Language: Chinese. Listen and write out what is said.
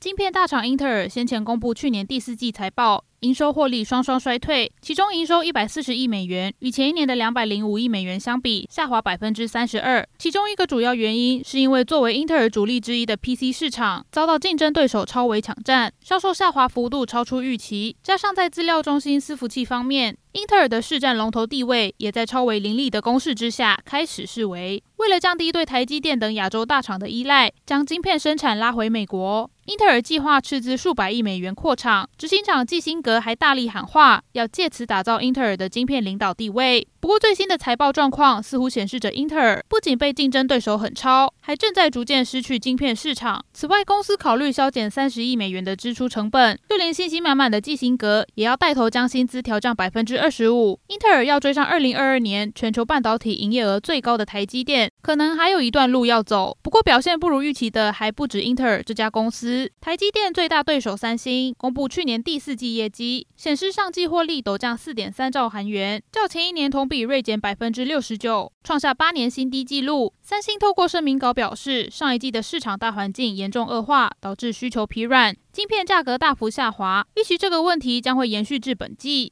晶片大厂英特尔先前公布去年第四季财报。营收获利双双衰退，其中营收一百四十亿美元，与前一年的两百零五亿美元相比，下滑百分之三十二。其中一个主要原因是因为作为英特尔主力之一的 PC 市场遭到竞争对手超微抢占，销售下滑幅度超出预期。加上在资料中心伺服器方面，英特尔的市占龙头地位也在超微凌厉的攻势之下开始示威。为了降低对台积电等亚洲大厂的依赖，将晶片生产拉回美国，英特尔计划斥资数百亿美元扩厂，执行长季辛格还大力喊话，要借此打造英特尔的晶片领导地位。不过，最新的财报状况似乎显示着，英特尔不仅被竞争对手狠超，还正在逐渐失去晶片市场。此外，公司考虑削减三十亿美元的支出成本，就连信心满满的季辛格也要带头将薪资调降百分之二十五。英特尔要追上二零二二年全球半导体营业额最高的台积电，可能还有一段路要走。不过，表现不如预期的还不止英特尔这家公司。台积电最大对手三星公布去年第四季业绩，显示上季获利陡降四点三兆韩元，较前一年同比锐减百分之六十九，创下八年新低纪录。三星透过声明稿表示，上一季的市场大环境严重恶化，导致需求疲软，晶片价格大幅下滑，预期这个问题将会延续至本季。